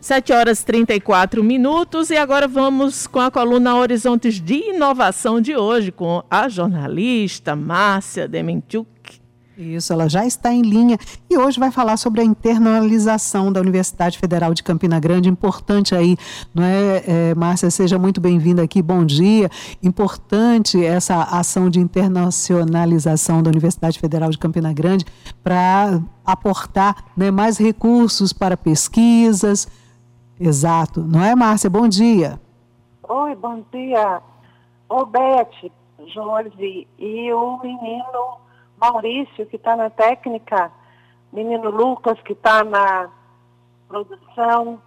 7 horas 34 minutos e agora vamos com a coluna Horizontes de Inovação de hoje com a jornalista Márcia Dementiuk. Isso, ela já está em linha e hoje vai falar sobre a internalização da Universidade Federal de Campina Grande, importante aí, não é, é Márcia? Seja muito bem-vinda aqui, bom dia. Importante essa ação de internacionalização da Universidade Federal de Campina Grande para aportar né, mais recursos para pesquisas, Exato. Não é, Márcia? Bom dia. Oi, bom dia. Ô, Beth, Jorge e o menino Maurício, que está na técnica, menino Lucas, que está na produção.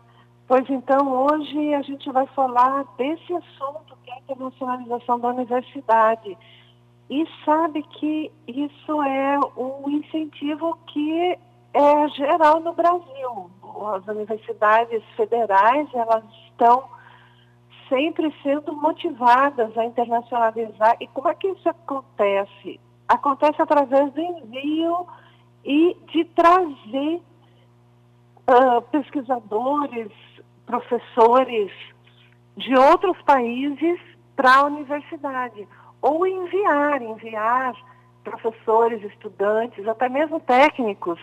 Pois então, hoje a gente vai falar desse assunto, que é a internacionalização da universidade. E sabe que isso é um incentivo que é geral no Brasil as universidades federais, elas estão sempre sendo motivadas a internacionalizar. E como é que isso acontece? Acontece através do envio e de trazer uh, pesquisadores, professores de outros países para a universidade. Ou enviar, enviar professores, estudantes, até mesmo técnicos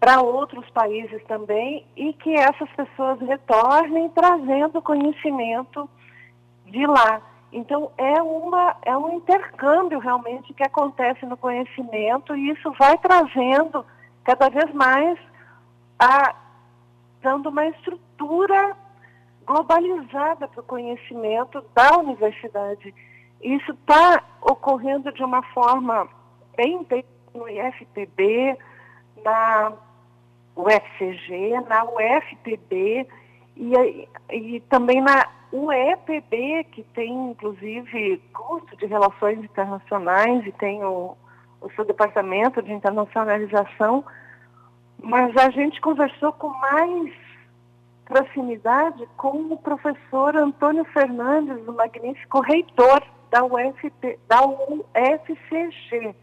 para outros países também e que essas pessoas retornem trazendo conhecimento de lá. Então é uma é um intercâmbio realmente que acontece no conhecimento e isso vai trazendo cada vez mais a dando uma estrutura globalizada para o conhecimento da universidade. Isso está ocorrendo de uma forma bem, no IFPB, na UFCG, na UFPB e, e também na UEPB, que tem inclusive curso de relações internacionais e tem o, o seu departamento de internacionalização, mas a gente conversou com mais proximidade com o professor Antônio Fernandes, o magnífico reitor da, UFP, da UFCG.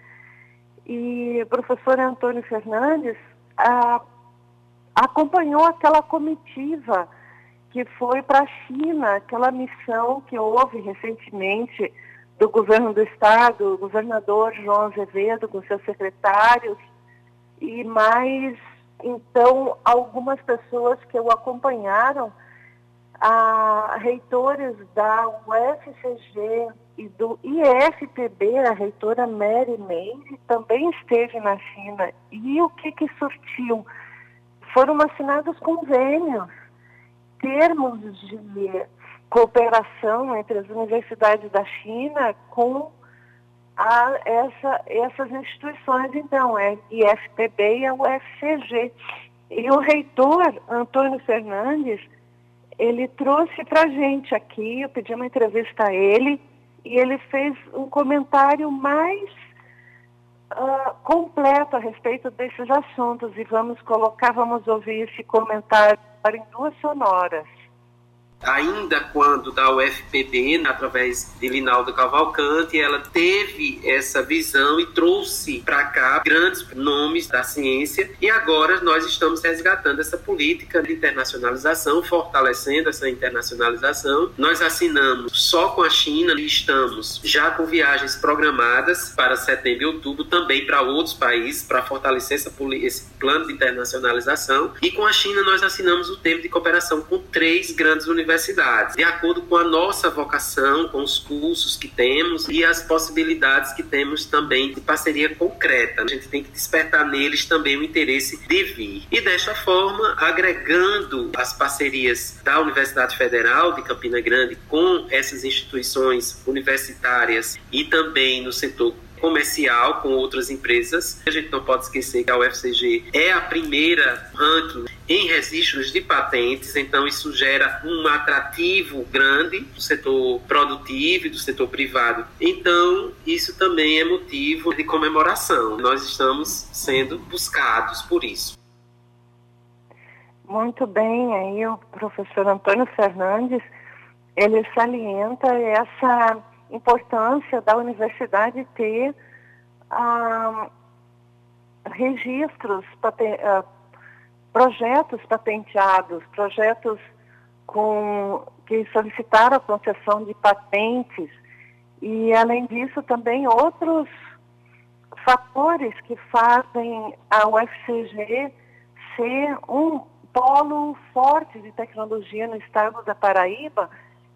E o professor Antônio Fernandes ah, acompanhou aquela comitiva que foi para a China, aquela missão que houve recentemente do governo do estado, o governador João Azevedo com seus secretários e mais então algumas pessoas que o acompanharam, a reitores da UFCG e do IFPB, a reitora Mary May, também esteve na China. E o que que surtiu? Foram assinados convênios, termos de cooperação entre as universidades da China com a, essa, essas instituições, então, é IFPB e a UFCG. E o reitor, Antônio Fernandes, ele trouxe para a gente aqui, eu pedi uma entrevista a ele, e ele fez um comentário mais uh, completo a respeito desses assuntos e vamos colocar, vamos ouvir esse comentário em duas sonoras ainda quando da UFPB, através de Linaldo Cavalcante, ela teve essa visão e trouxe para cá grandes nomes da ciência e agora nós estamos resgatando essa política de internacionalização, fortalecendo essa internacionalização. Nós assinamos só com a China e estamos já com viagens programadas para setembro e outubro também para outros países para fortalecer essa, esse plano de internacionalização e com a China nós assinamos o termo de cooperação com três grandes universidades de acordo com a nossa vocação, com os cursos que temos e as possibilidades que temos também de parceria concreta. A gente tem que despertar neles também o interesse de vir. E desta forma, agregando as parcerias da Universidade Federal de Campina Grande com essas instituições universitárias e também no setor comercial com outras empresas. A gente não pode esquecer que a UFCG é a primeira ranking em registros de patentes, então isso gera um atrativo grande do setor produtivo e do setor privado. Então, isso também é motivo de comemoração. Nós estamos sendo buscados por isso. Muito bem, aí o professor Antônio Fernandes, ele salienta essa importância da universidade ter ah, registros, projetos patenteados, projetos com, que solicitaram a concessão de patentes. E, além disso, também outros fatores que fazem a UFCG ser um polo forte de tecnologia no estado da Paraíba,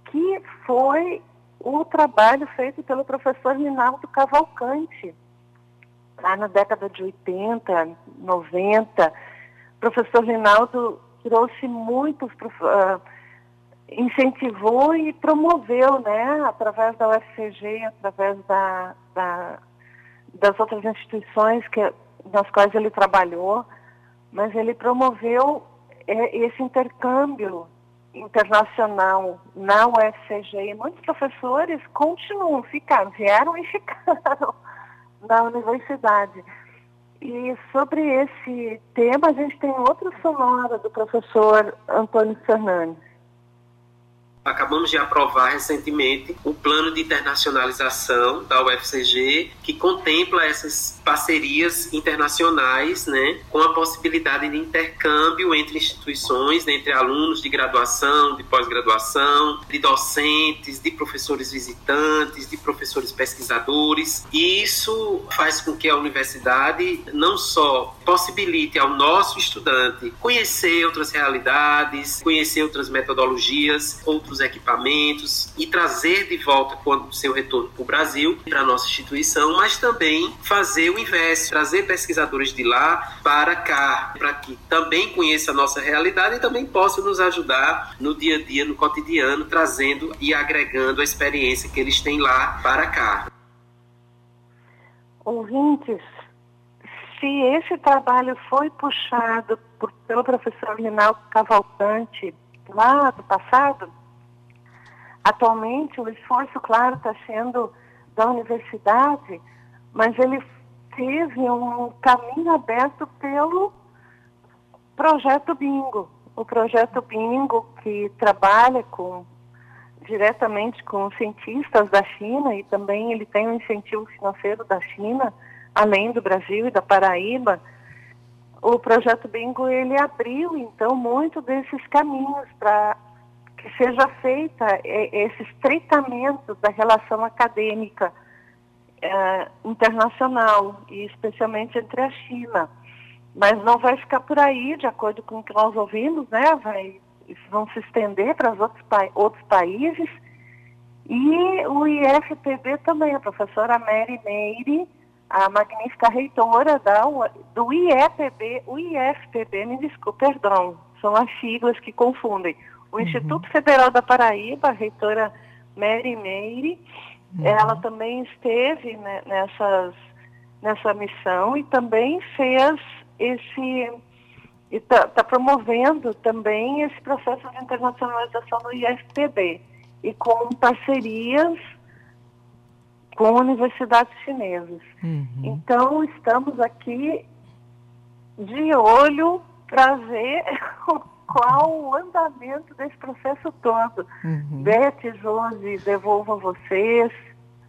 que foi o trabalho feito pelo professor Minaldo Cavalcante, lá na década de 80, 90. O professor Rinaldo trouxe muitos, uh, incentivou e promoveu, né, através da UFCG, através da, da, das outras instituições que, nas quais ele trabalhou, mas ele promoveu é, esse intercâmbio internacional na UFCG e muitos professores continuam, ficaram, vieram e ficaram na universidade. E sobre esse tema, a gente tem outra sonora do professor Antônio Fernandes. Acabamos de aprovar recentemente o plano de internacionalização da UFCG, que contempla essas parcerias internacionais, né, com a possibilidade de intercâmbio entre instituições, né, entre alunos de graduação, de pós-graduação, de docentes, de professores visitantes, de professores pesquisadores. E isso faz com que a universidade não só possibilite ao nosso estudante conhecer outras realidades, conhecer outras metodologias, outros os equipamentos e trazer de volta quando seu retorno para o Brasil, para a nossa instituição, mas também fazer o inverso, trazer pesquisadores de lá para cá, para que também conheça a nossa realidade e também possa nos ajudar no dia a dia, no cotidiano, trazendo e agregando a experiência que eles têm lá para cá. Ouvintes, se esse trabalho foi puxado por, pelo professor Rinaldo Cavalcante lá do passado, Atualmente, o esforço, claro, está sendo da universidade, mas ele teve um caminho aberto pelo projeto Bingo. O projeto Bingo, que trabalha com diretamente com cientistas da China e também ele tem um incentivo financeiro da China, além do Brasil e da Paraíba. O projeto Bingo ele abriu então muito desses caminhos para que seja feita esse estreitamento da relação acadêmica é, internacional, e especialmente entre a China. Mas não vai ficar por aí, de acordo com o que nós ouvimos, né? Vai, vão se estender para os outros, pa outros países. E o IFPB também, a professora Mary Meire, a magnífica reitora da, do IEPB, o IFPB, me desculpe, perdão, são as siglas que confundem. O uhum. Instituto Federal da Paraíba, a reitora Mary Meire, uhum. ela também esteve né, nessas, nessa missão e também fez esse está tá promovendo também esse processo de internacionalização do IFPB e com parcerias com universidades chinesas. Uhum. Então, estamos aqui de olho para ver qual o andamento desse processo todo. Uhum. Beth, Josi, devolvo a vocês.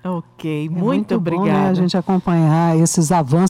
Ok, muito, é muito obrigada. Bom, né, a gente acompanhar esses avanços.